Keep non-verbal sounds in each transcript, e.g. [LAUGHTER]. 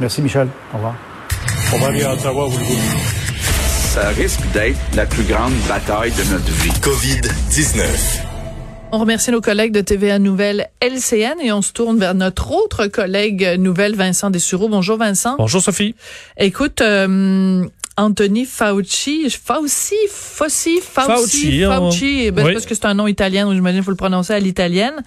Merci, Michel. Au revoir. On va aller à Ottawa, vous le Ça risque d'être la plus grande bataille de notre vie. COVID-19. On remercie nos collègues de TVA Nouvelle LCN et on se tourne vers notre autre collègue nouvelle, Vincent Dessureau. Bonjour Vincent. Bonjour Sophie. Écoute, euh, Anthony Fauci, Fauci, Fauci, Fauci, Fauci, ben, parce que c'est un nom italien, donc j'imagine qu'il faut le prononcer à l'italienne.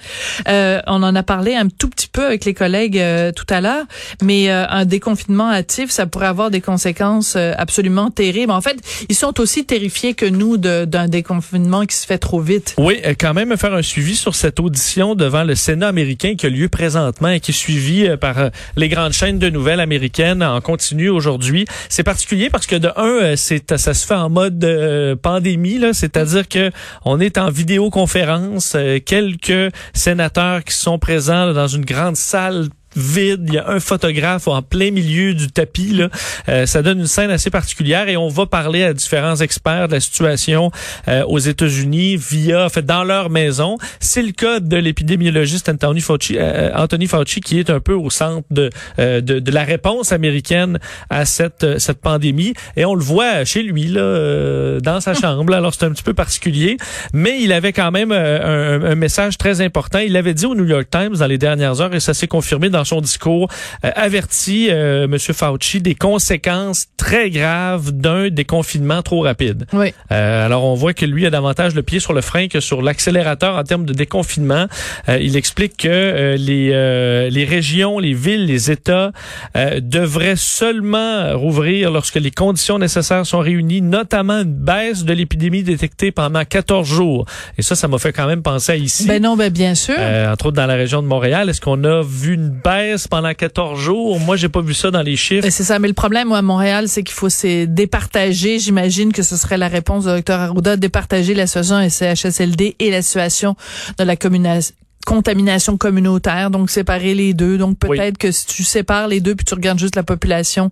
Euh, on en a parlé un tout petit peu avec les collègues euh, tout à l'heure, mais euh, un déconfinement hâtif, ça pourrait avoir des conséquences euh, absolument terribles. En fait, ils sont aussi terrifiés que nous d'un déconfinement qui se fait trop vite. Oui, quand même faire un suivi sur cette audition devant le Sénat américain qui a lieu présentement et qui est suivi par les grandes chaînes de nouvelles américaines en continu aujourd'hui. C'est particulier parce que de un, euh, c'est ça se fait en mode euh, pandémie, là, c'est-à-dire que on est en vidéoconférence, euh, quelques sénateurs qui sont présents dans une grande salle vide, il y a un photographe en plein milieu du tapis. Là. Euh, ça donne une scène assez particulière et on va parler à différents experts de la situation euh, aux États-Unis via, en fait, dans leur maison. C'est le cas de l'épidémiologiste Anthony Fauci, euh, Anthony Fauci qui est un peu au centre de, de, de, la réponse américaine à cette, cette pandémie. Et on le voit chez lui, là, dans sa chambre. Alors c'est un petit peu particulier, mais il avait quand même un, un, message très important. Il l'avait dit au New York Times dans les dernières heures et ça s'est confirmé dans dans son discours, euh, averti euh, M. Fauci des conséquences très graves d'un déconfinement trop rapide. Oui. Euh, alors, on voit que lui a davantage le pied sur le frein que sur l'accélérateur en termes de déconfinement. Euh, il explique que euh, les, les régions, les villes, les États devraient seulement rouvrir lorsque les conditions nécessaires sont réunies, notamment une baisse de l'épidémie détectée pendant 14 jours. Et ça, ça m'a fait quand même penser à ici. Ben non, ben bien sûr. entre autres dans la région de Montréal, est-ce qu'on a vu une baisse pendant 14 jours. Moi, j'ai pas vu ça dans les chiffres. C'est ça. Mais le problème à Montréal, c'est qu'il faut se départager. J'imagine que ce serait la réponse du docteur Arruda, départager la situation CHSLD et la situation de la communauté contamination communautaire, donc séparer les deux. Donc peut-être que si tu sépares les deux puis tu regardes juste la population,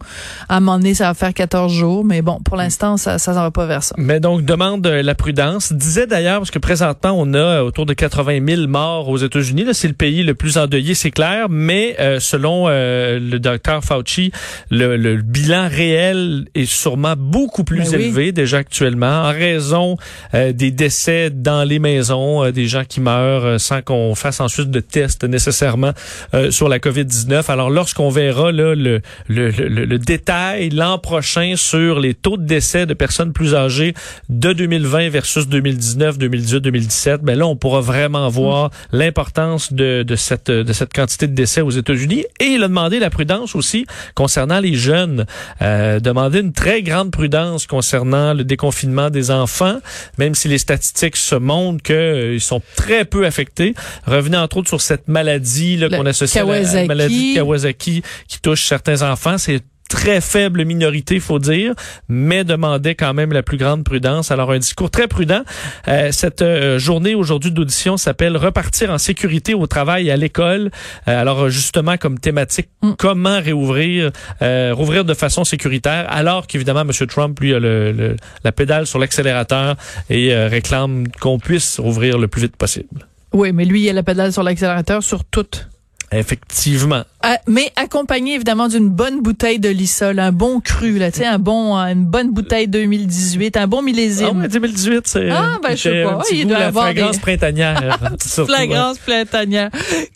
à un moment donné, ça va faire 14 jours. Mais bon, pour l'instant, ça ça s'en va pas vers ça. Mais donc, demande la prudence. Disait d'ailleurs, parce que présentement, on a autour de 80 000 morts aux États-Unis. Là, c'est le pays le plus endeuillé, c'est clair. Mais euh, selon euh, le docteur Fauci, le, le, bilan réel est sûrement beaucoup plus ben élevé déjà actuellement en raison euh, des décès dans les maisons, des gens qui meurent sans qu'on fasse ensuite de tests nécessairement euh, sur la COVID-19. Alors, lorsqu'on verra là, le, le, le, le détail l'an prochain sur les taux de décès de personnes plus âgées de 2020 versus 2019, 2018, 2017, ben là, on pourra vraiment voir l'importance de, de, cette, de cette quantité de décès aux États-Unis. Et il a demandé la prudence aussi concernant les jeunes. Euh, demander une très grande prudence concernant le déconfinement des enfants, même si les statistiques se montrent qu'ils euh, sont très peu affectés revenait entre autres sur cette maladie qu'on associe à la, maladie de Kawasaki qui touche certains enfants. C'est très faible minorité, faut dire, mais demandait quand même la plus grande prudence. Alors un discours très prudent. Euh, cette euh, journée aujourd'hui d'audition s'appelle Repartir en sécurité au travail et à l'école. Euh, alors justement comme thématique, mm. comment réouvrir, rouvrir de façon sécuritaire, alors qu'évidemment M. Trump lui a le, la pédale sur l'accélérateur et réclame qu'on puisse rouvrir le plus vite possible. Oui, mais lui, il a la pédale sur l'accélérateur sur toute. Effectivement. Ah, mais accompagné évidemment d'une bonne bouteille de Lissol, un bon cru, là, tu sais, un bon, une bonne bouteille 2018, un bon millésime. Ah, 2018, c'est. Ah, ben, je sais pas. Il doit la avoir fragrance des... printanière. [LAUGHS] fragrance printanière.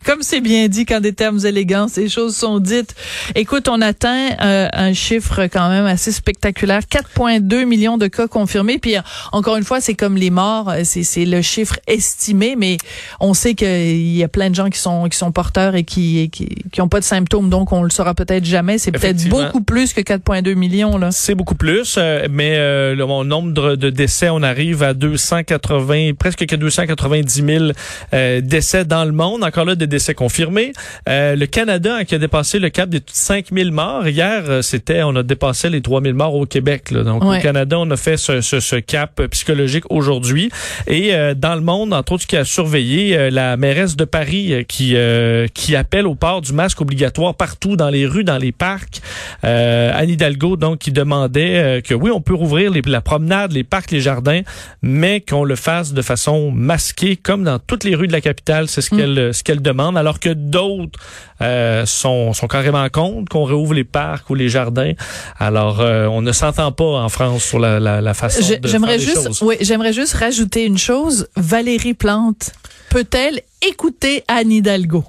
Comme c'est bien dit quand des termes élégants, ces choses sont dites. Écoute, on atteint euh, un chiffre quand même assez spectaculaire. 4,2 millions de cas confirmés. Puis, encore une fois, c'est comme les morts, euh, c'est le chiffre estimé, mais on sait qu'il y a plein de gens qui sont, qui sont porteurs et qui, qui, qui ont pas de symptômes, donc on le saura peut-être jamais. C'est peut-être beaucoup plus que 4,2 millions. là. C'est beaucoup plus, euh, mais euh, le nombre de décès, on arrive à 280, presque 290 000 euh, décès dans le monde. Encore là, des décès confirmés. Euh, le Canada hein, qui a dépassé le cap des 5 000 morts. Hier, c'était, on a dépassé les 3 000 morts au Québec. Là. Donc au Canada, on a fait ce, ce, ce cap psychologique aujourd'hui. Et dans le monde, entre autres, qui a surveillé la mairesse de Paris qui qui appelle au port du masque obligatoire partout dans les rues, dans les parcs. Euh, Anne Hidalgo, donc, qui demandait euh, que oui, on peut rouvrir les, la promenade, les parcs, les jardins, mais qu'on le fasse de façon masquée, comme dans toutes les rues de la capitale. C'est ce Mm. qu'elle ce qu'elle demande, alors que d'autres euh, sont, sont carrément contre qu'on réouvre les parcs ou les jardins. Alors, euh, on ne s'entend pas en France sur la, la, la façon Je- de faire les juste, choses. oui, j'aimerais juste rajouter une chose. Valérie Plante peut-elle écouter Anne Hidalgo?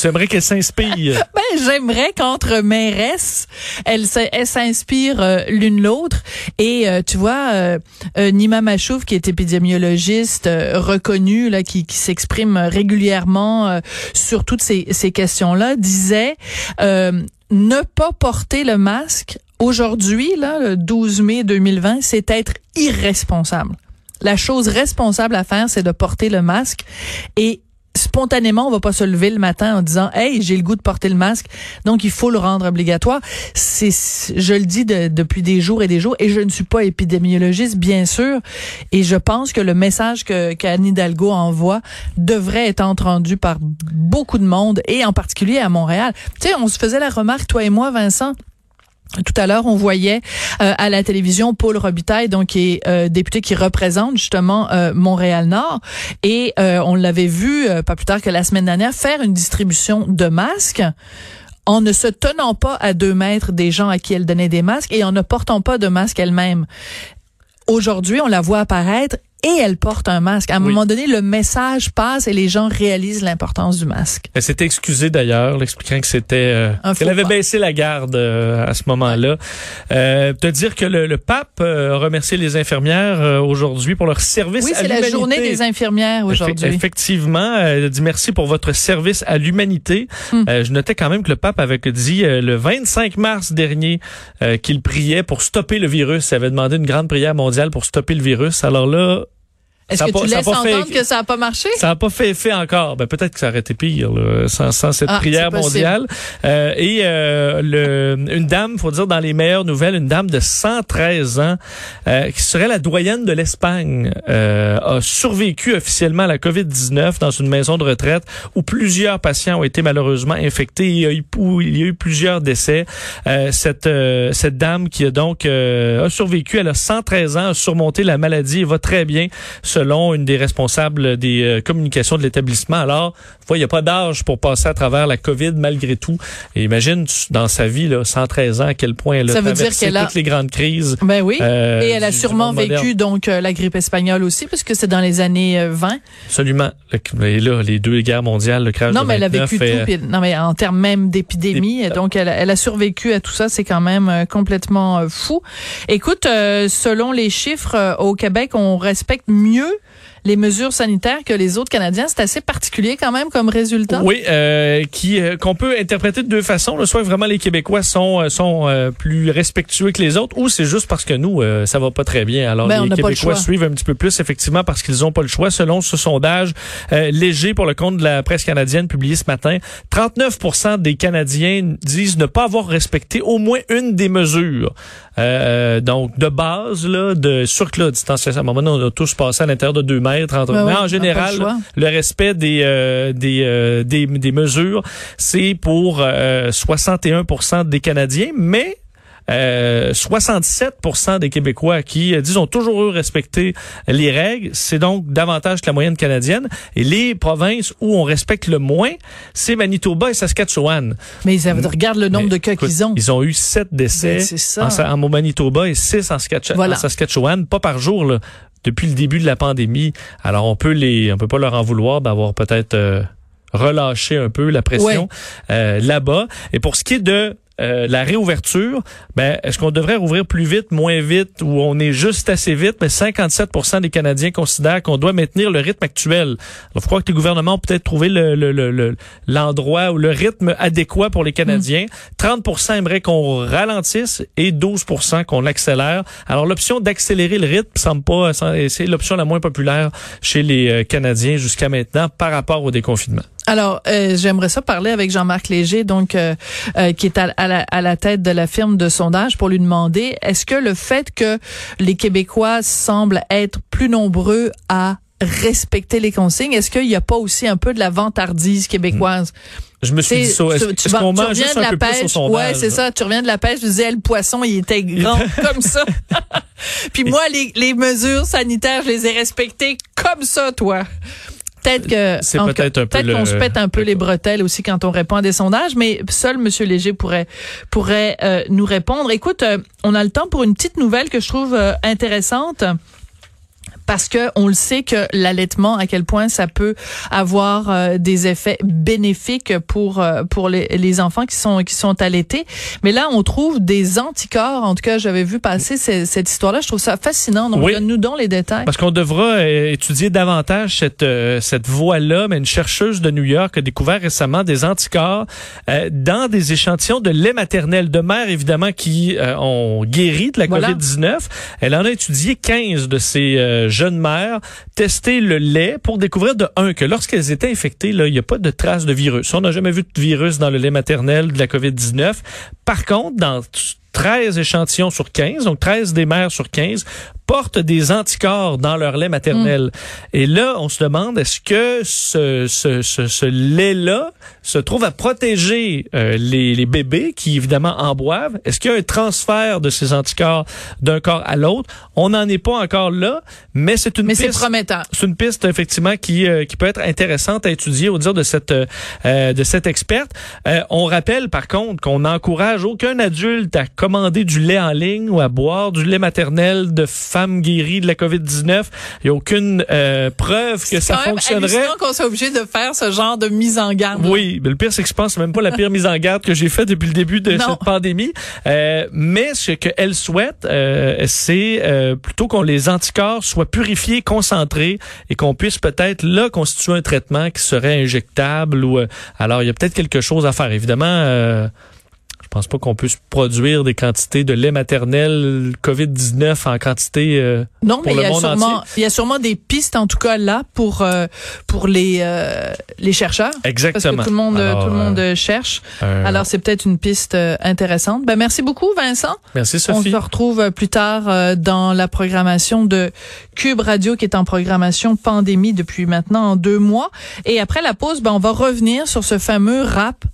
Tu aimerais qu'elle s'inspire. [LAUGHS] Ben, j'aimerais qu'entre mairesses, elles s'inspirent euh, l'une l'autre. Et euh, tu vois, euh, euh, Nima Machouf, qui est épidémiologiste euh, reconnu, là, qui, qui s'exprime régulièrement sur toutes ces, ces questions-là, disait euh, ne pas porter le masque aujourd'hui, là, le 12 mai 2020, c'est être irresponsable. La chose responsable à faire, c'est de porter le masque et spontanément, on va pas se lever le matin en disant "Hey, j'ai le goût de porter le masque." Donc il faut le rendre obligatoire. C'est je le dis de- depuis des jours et des jours et je ne suis pas épidémiologiste bien sûr et je pense que le message que qu'Anne Hidalgo envoie devrait être entendu par beaucoup de monde et en particulier à Montréal. Tu sais, on se faisait la remarque toi et moi Vincent tout à l'heure, on voyait euh, à la télévision Paul Robitaille, donc qui est euh, député qui représente justement euh, Montréal-Nord, et euh, on l'avait vu pas plus tard que la semaine dernière faire une distribution de masques en ne se tenant pas à deux mètres des gens à qui elle donnait des masques et en ne portant pas de masque elle-même. Aujourd'hui, on la voit apparaître et elle porte un masque. À un Oui. moment donné, le message passe et les gens réalisent l'importance du masque. Elle s'était excusée d'ailleurs, l'expliquant que c'était euh, qu'elle avait baissé la garde euh, à ce moment-là. Euh, te dire que le, le pape euh, a remercié les infirmières euh, aujourd'hui pour leur service Oui, à c'est la l'humanité. journée des infirmières aujourd'hui. Effectivement, elle a dit merci pour votre service à l'humanité. Euh, je notais quand même que le pape avait dit euh, le 25 mars dernier euh, qu'il priait pour stopper le virus. Il avait demandé une grande prière mondiale pour stopper le virus. Alors là, Est-ce que pas- tu laisses fait- entendre que ça n'a pas marché? ça n'a pas fait effet encore. Ben, peut-être que ça aurait été pire là, sans, sans cette Ah, prière mondiale. Euh, et euh, le, une dame, faut dire dans les meilleures nouvelles, une dame de 113 ans euh, qui serait la doyenne de l'Espagne euh, a survécu officiellement à la COVID-19 dans une maison de retraite où plusieurs patients ont été malheureusement infectés. Il y a eu, où il y a eu plusieurs décès. Euh, cette, euh, cette dame qui a donc euh, a survécu, elle a 113 ans, a surmonté la maladie et va très bien selon une des responsables des euh, communications de l'établissement. Alors, il n'y a pas d'âge pour passer à travers la COVID malgré tout. Et imagine dans sa vie, là, 113 ans, à quel point elle a Ça veut traversé a- toutes les grandes crises. Ben oui. euh, Et elle a sûrement vécu moderne. donc euh, la grippe espagnole aussi, parce que c'est dans les années euh, 20. Absolument. Et là, les deux guerres mondiales, le crash Non, de mais elle a 29 vécu et, tout. puis- non, mais en termes même d'épidémie, donc elle, a- elle a survécu à tout ça. C'est quand même complètement fou. Écoute, selon les chiffres au Québec, on respecte mieux les mesures sanitaires que les autres Canadiens. C'est assez particulier quand même comme résultat. Oui, euh, qui euh, qu'on peut interpréter de deux façons. Là. Soit vraiment les Québécois sont euh, sont euh, plus respectueux que les autres, ou c'est juste parce que nous euh, ça va pas très bien. Alors Ben, les le Québécois suivent un petit peu plus effectivement parce qu'ils ont pas le choix. Selon ce sondage euh, léger pour le compte de la presse canadienne publié ce matin, 39% des Canadiens disent ne pas avoir respecté au moins une des mesures. Euh, donc de base là, de sûr que la distanciation. À un moment donné, on a tous passé à l'intérieur de deux mètres. Entre, Ben mais oui, pas en général, le respect des euh, des, euh, des des mesures, c'est pour euh, 61% des Canadiens, mais euh, 67% des Québécois qui euh, disent ont toujours eu respecté les règles, c'est donc davantage que la moyenne canadienne. Et les provinces où on respecte le moins, c'est Manitoba et Saskatchewan. Mais ils avaient- regarde le nombre Mais, de cas qu'ils ont. Ils ont eu sept décès Ben, c'est ça. en, Manitoba et six en, Saskatch- Voilà. en Saskatchewan, pas par jour là, depuis le début de la pandémie. Alors on peut les, on peut pas leur en vouloir d'avoir peut-être euh, relâché un peu la pression euh, là-bas. Et pour ce qui est de euh, la réouverture, ben, est-ce qu'on devrait rouvrir plus vite, moins vite, ou on est juste assez vite? Mais 57 des Canadiens considèrent qu'on doit maintenir le rythme actuel. Alors, faut croire que les gouvernements ont peut-être trouvé le, le, le- le- l'endroit ou le rythme adéquat pour les Canadiens. 30% aimeraient qu'on ralentisse et 12% qu'on accélère. Alors, l'option d'accélérer le rythme semble pas, c'est l'option la moins populaire chez les euh, Canadiens jusqu'à maintenant par rapport au déconfinement. Alors, euh, j'aimerais ça parler avec Jean-Marc Léger, donc euh, euh, qui est à, à la, à la tête de la firme de sondage, pour lui demander est-ce que le fait que les Québécois semblent être plus nombreux à respecter les consignes. Est-ce qu'il n'y a pas aussi un peu de la vantardise québécoise? Je me suis dit ça. Est-ce est qu'on mange juste un peu plus sur son Ouais, c'est ça. Tu reviens de la pêche, tu disais, le poisson, il était [LAUGHS] grand comme ça. [LAUGHS] Puis moi, les, les mesures sanitaires, je les ai respectées comme ça, toi. Peut-être que c'est peut-être un peut qu'on se pète un peu les bretelles aussi quand on répond à des sondages, mais seul Monsieur Léger pourrait pourrait euh, nous répondre. Écoute, euh, on a le temps pour une petite nouvelle que je trouve euh, intéressante parce que on le sait que l'allaitement à quel point ça peut avoir euh, des effets bénéfiques pour euh, pour les, les, enfants qui sont qui sont allaités. Mais là on trouve des anticorps. En tout cas j'avais vu passer cette histoire là je trouve ça fascinant. Donc donne-nous donc les détails. Parce qu'on devra euh, étudier davantage cette cette voie là mais une chercheuse de New York a découvert récemment des anticorps dans des échantillons de lait maternel de mères évidemment qui ont guéri de la COVID-19 elle en a étudié 15 de ces jeunes mères tester le lait pour découvrir de un que lorsqu'elles étaient infectées, il n'y a pas de traces de virus. On n'a jamais vu de virus dans le lait maternel de la COVID-19. Par contre, dans 13 échantillons sur 15, donc 13 des mères sur 15, portent des anticorps dans leur lait maternel. Mm. Et là, on se demande, est-ce que ce, ce, ce, ce lait-là se trouve à protéger euh, les, les, bébés qui, évidemment, en boivent? Est-ce qu'il y a un transfert de ces anticorps d'un corps à l'autre? On n'en est pas encore là, mais c'est une mais piste... c'est prometteur. C'est une piste, effectivement, qui, euh, qui peut être intéressante à étudier au dire de cette, euh, de cette experte. on rappelle, par contre, qu'on n'encourage aucun adulte à commander du lait en ligne ou à boire du lait maternel de femmes femmes guéries de la COVID-19. Il n'y a aucune euh, preuve que ça fonctionnerait. C'est qu'on soit obligé de faire ce genre de mise en garde. Oui, mais le pire, c'est que je pense que même pas la pire mise en garde que j'ai faite depuis le début de cette pandémie. Euh, mais ce qu'elle souhaite, euh, c'est euh, plutôt qu'on les anticorps soient purifiés, concentrés et qu'on puisse peut-être là constituer un traitement qui serait injectable. ou Alors, il y a peut-être quelque chose à faire. Évidemment je pense pas qu'on puisse produire des quantités de lait maternel COVID-19 en quantité euh, Non, mais il y a sûrement il y a sûrement des pistes en tout cas là pour euh, pour les euh, les chercheurs. Exactement. Parce que tout le monde tout le monde cherche. Alors c'est peut-être une piste intéressante. Ben merci beaucoup Vincent. Merci Sophie. On se retrouve plus tard dans la programmation de Cube Radio qui est en programmation pandémie depuis maintenant deux mois et après la pause ben on va revenir sur ce fameux rap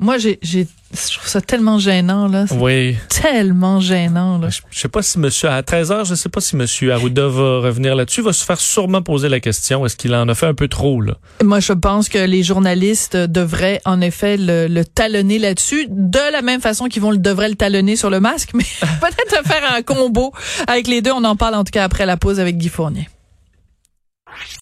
moi, j'ai, je trouve ça tellement gênant, là. Oui. Tellement gênant, là. Je, sais pas si monsieur, à 13 heures, je sais pas si monsieur Arruda va revenir là-dessus. Il va se faire sûrement poser la question. Est-ce qu'il en a fait un peu trop, là? Moi, je pense que les journalistes devraient, en effet, le, talonner là-dessus, de la même façon qu'ils vont le, devraient le talonner sur le masque, mais [LAUGHS] peut-être faire un combo avec les deux. On en parle, en tout cas, après la pause avec Guy Fournier.